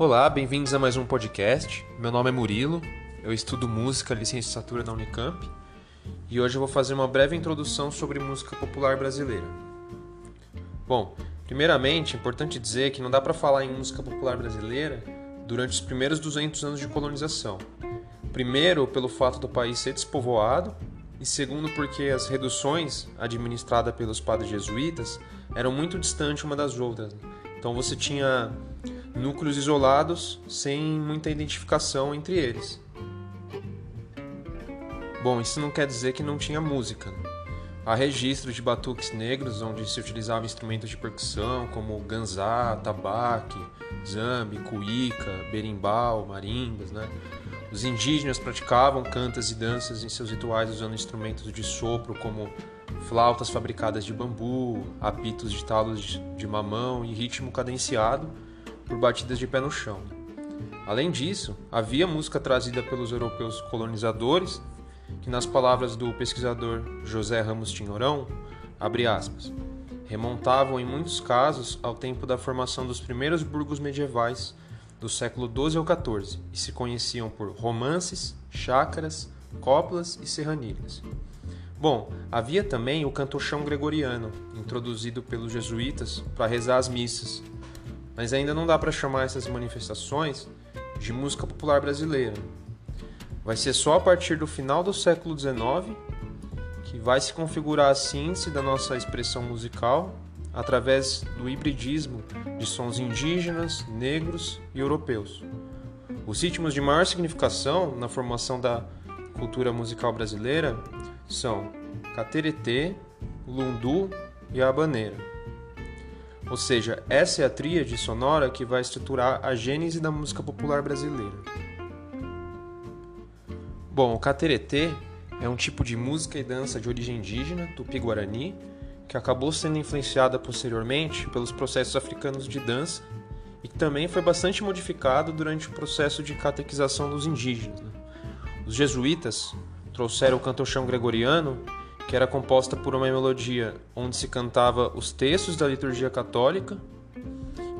Olá, bem-vindos a mais um podcast. Meu nome é Murilo, eu estudo música, licenciatura na Unicamp, e hoje eu vou fazer uma breve introdução sobre música popular brasileira. Bom, primeiramente, é importante dizer que não dá para falar em música popular brasileira durante os primeiros 200 anos de colonização. Primeiro, pelo fato do país ser despovoado, e segundo, porque as reduções administradas pelos padres jesuítas eram muito distantes uma das outras. Então você tinha núcleos isolados sem muita identificação entre eles. Bom, isso não quer dizer que não tinha música. Né? Há registros de batuques negros onde se utilizavam instrumentos de percussão como ganzá, tabaque, zambi, cuíca, berimbau, marimbas, né? Os indígenas praticavam cantas e danças em seus rituais usando instrumentos de sopro como flautas fabricadas de bambu, apitos de talos de mamão e ritmo cadenciado por batidas de pé no chão. Além disso, havia música trazida pelos europeus colonizadores, que nas palavras do pesquisador José Ramos Tinhorão, abre aspas, remontavam em muitos casos ao tempo da formação dos primeiros burgos medievais do século XII ao XIV e se conheciam por romances, chácaras, coplas e serranilhas. Bom, havia também o cantochão gregoriano, introduzido pelos jesuítas para rezar as missas, mas ainda não dá para chamar essas manifestações de música popular brasileira. Vai ser só a partir do final do século XIX que vai se configurar a síntese da nossa expressão musical através do hibridismo de sons indígenas, negros e europeus. Os ritmos de maior significação na formação da cultura musical brasileira são cateretê, lundu e habaneira. Ou seja, essa é a tríade sonora que vai estruturar a gênese da música popular brasileira. Bom, o cateretê é um tipo de música e dança de origem indígena, tupi-guarani, que acabou sendo influenciada posteriormente pelos processos africanos de dança e que também foi bastante modificado durante o processo de catequização dos indígenas. Né? Os jesuítas trouxeram o cantochão gregoriano, que era composta por uma melodia onde se cantava os textos da liturgia católica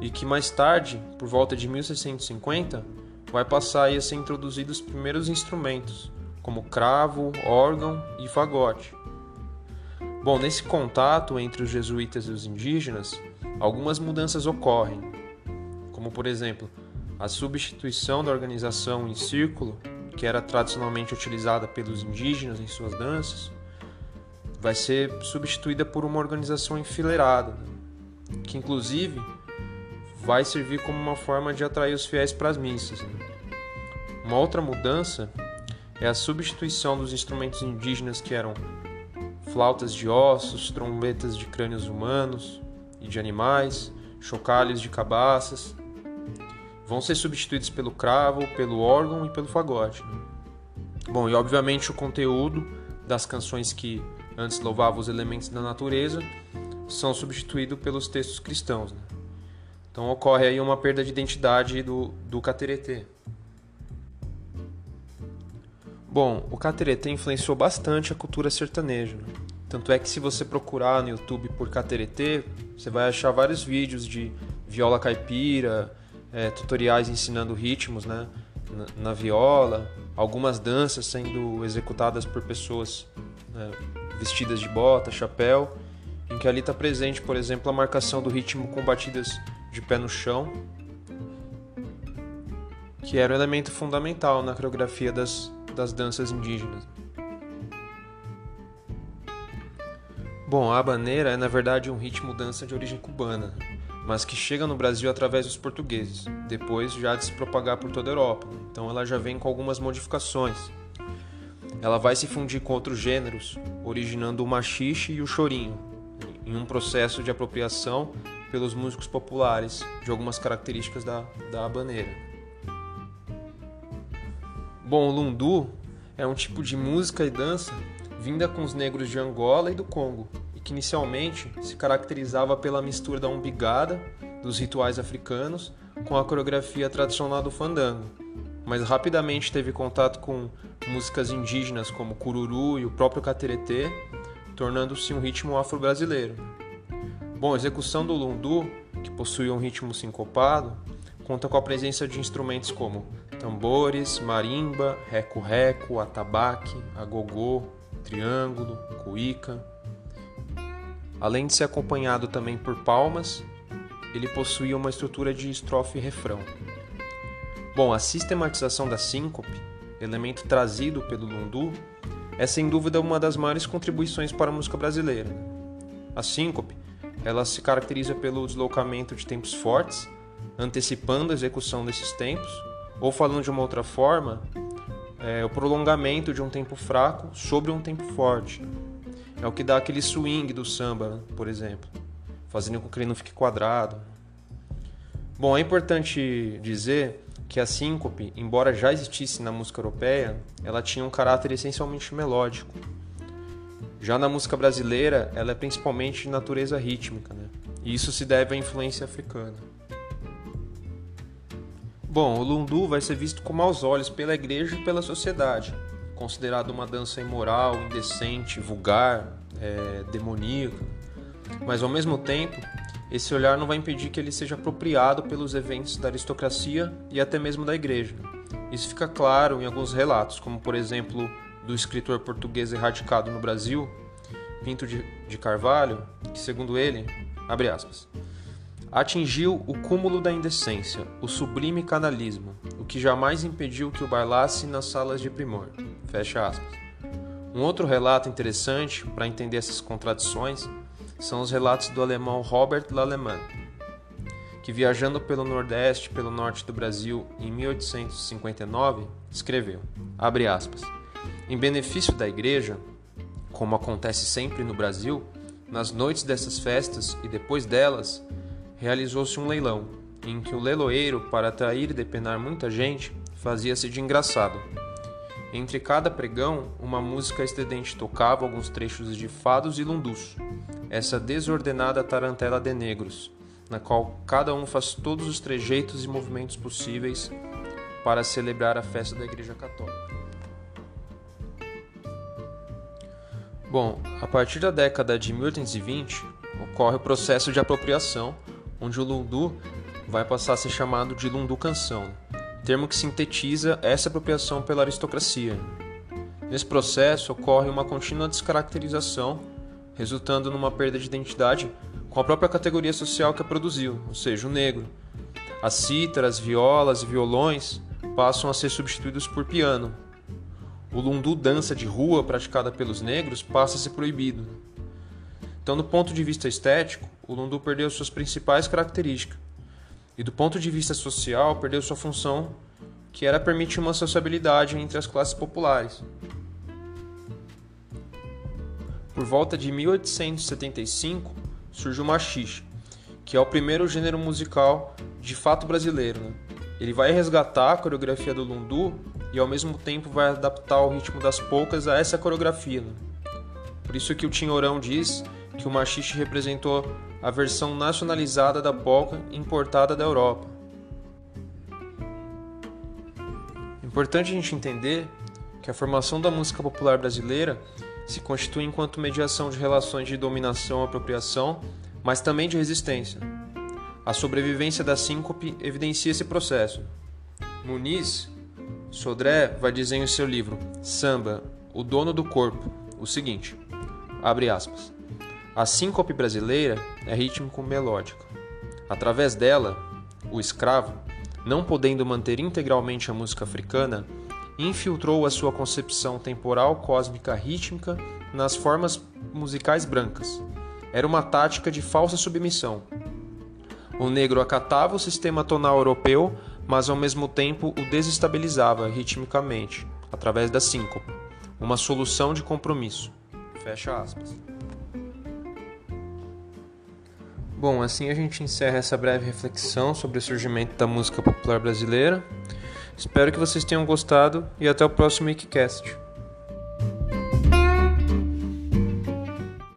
e que mais tarde, por volta de 1650, vai passar a ser introduzidos os primeiros instrumentos, como cravo, órgão e fagote. Bom, nesse contato entre os jesuítas e os indígenas, algumas mudanças ocorrem, como por exemplo, a substituição da organização em círculo, que era tradicionalmente utilizada pelos indígenas em suas danças, vai ser substituída por uma organização enfileirada, que inclusive vai servir como uma forma de atrair os fiéis para as missas. Uma outra mudança é a substituição dos instrumentos indígenas que eram flautas de ossos, trombetas de crânios humanos e de animais, chocalhos de cabaças, vão ser substituídos pelo cravo, pelo órgão e pelo fagote. Bom, e obviamente o conteúdo das canções que antes louvavam os elementos da natureza são substituídos pelos textos cristãos. Né? Então ocorre aí uma perda de identidade do, do cateretê. Bom, o cateretê influenciou bastante a cultura sertaneja. Né? Tanto é que se você procurar no YouTube por cateretê, você vai achar vários vídeos de viola caipira, é, tutoriais ensinando ritmos né, na, na, viola, algumas danças sendo executadas por pessoas né, vestidas de bota, chapéu, em que ali está presente, por exemplo, a marcação do ritmo com batidas de pé no chão, que era um elemento fundamental na coreografia das, das danças indígenas. Bom, a habaneira é na verdade um ritmo dança de origem cubana, mas que chega no Brasil através dos portugueses, depois já de se propagar por toda a Europa. Então ela já vem com algumas modificações. Ela vai se fundir com outros gêneros, originando o machixe e o chorinho, em um processo de apropriação pelos músicos populares de algumas características da, da habaneira. Bom, o lundu é um tipo de música e dança vinda com os negros de Angola e do Congo, e que inicialmente se caracterizava pela mistura da umbigada dos rituais africanos com a coreografia tradicional do fandango, mas rapidamente teve contato com músicas indígenas como cururu e o próprio cateretê, tornando-se um ritmo afro-brasileiro. Bom, a execução do lundu, que possui um ritmo sincopado, conta com a presença de instrumentos como tambores, marimba, reco-reco, atabaque, agogô, triângulo, cuíca. Além de ser acompanhado também por palmas, ele possuía uma estrutura de estrofe e refrão. Bom, a sistematização da síncope, elemento trazido pelo lundu, é sem dúvida uma das maiores contribuições para a música brasileira. A síncope, ela se caracteriza pelo deslocamento de tempos fortes, antecipando a execução desses tempos, ou falando de uma outra forma, é o prolongamento de um tempo fraco sobre um tempo forte. É o que dá aquele swing do samba, por exemplo, fazendo com que ele não fique quadrado. Bom, é importante dizer que a síncope, embora já existisse na música europeia, ela tinha um caráter essencialmente melódico. Já na música brasileira, ela é principalmente de natureza rítmica, né? e isso se deve à influência africana. Bom, o lundu vai ser visto com maus olhos pela igreja e pela sociedade, considerado uma dança imoral, indecente, vulgar, é, demoníaca. Mas ao mesmo tempo, esse olhar não vai impedir que ele seja apropriado pelos eventos da aristocracia e até mesmo da igreja. Isso fica claro em alguns relatos, como por exemplo do escritor português erradicado no Brasil, Pinto de, de Carvalho, que segundo ele, abre aspas, atingiu o cúmulo da indecência, o sublime canalismo, o que jamais impediu que o bailasse nas salas de primor. Fecha aspas. Um outro relato interessante para entender essas contradições são os relatos do alemão Robert Lallemand, que viajando pelo Nordeste, pelo norte do Brasil em 1859, escreveu, abre aspas, em benefício da igreja, como acontece sempre no Brasil, nas noites dessas festas e depois delas, realizou-se um leilão, em que o leiloeiro, para atrair e depenar muita gente, fazia-se de engraçado. Entre cada pregão, uma música estridente tocava alguns trechos de fados e lundus, essa desordenada tarantela de negros, na qual cada um faz todos os trejeitos e movimentos possíveis para celebrar a festa da Igreja Católica. Bom, a partir da década de 1820 ocorre o processo de apropriação, onde o lundu vai passar a ser chamado de lundu canção, termo que sintetiza essa apropriação pela aristocracia. Nesse processo ocorre uma contínua descaracterização resultando numa perda de identidade com a própria categoria social que a produziu, ou seja, o negro. As cítaras, violas e violões passam a ser substituídos por piano. O lundu dança de rua praticada pelos negros passa a ser proibido. Então, do ponto de vista estético, o lundu perdeu suas principais características. E do ponto de vista social, perdeu sua função, que era permitir uma sociabilidade entre as classes populares. Por volta de 1875 surge o machixe, que é o primeiro gênero musical de fato brasileiro. Né? Ele vai resgatar a coreografia do lundu e ao mesmo tempo vai adaptar o ritmo das polcas a essa coreografia. Né? Por isso que o Tinhorão diz que o machixe representou a versão nacionalizada da polca importada da Europa. Importante a gente entender que a formação da música popular brasileira se constitui enquanto mediação de relações de dominação e apropriação, mas também de resistência. A sobrevivência da síncope evidencia esse processo. Muniz Sodré vai dizer em seu livro Samba, o dono do corpo, o seguinte: abre aspas. A síncope brasileira é rítmico-melódica. Através dela, o escravo, não podendo manter integralmente a música africana, infiltrou a sua concepção temporal cósmica rítmica nas formas musicais brancas. Era uma tática de falsa submissão. O negro acatava o sistema tonal europeu, mas ao mesmo tempo o desestabilizava ritmicamente, através da síncope, uma solução de compromisso. Fecha aspas. Bom, assim a gente encerra essa breve reflexão sobre o surgimento da música popular brasileira. Espero que vocês tenham gostado e até o próximo Wikicast.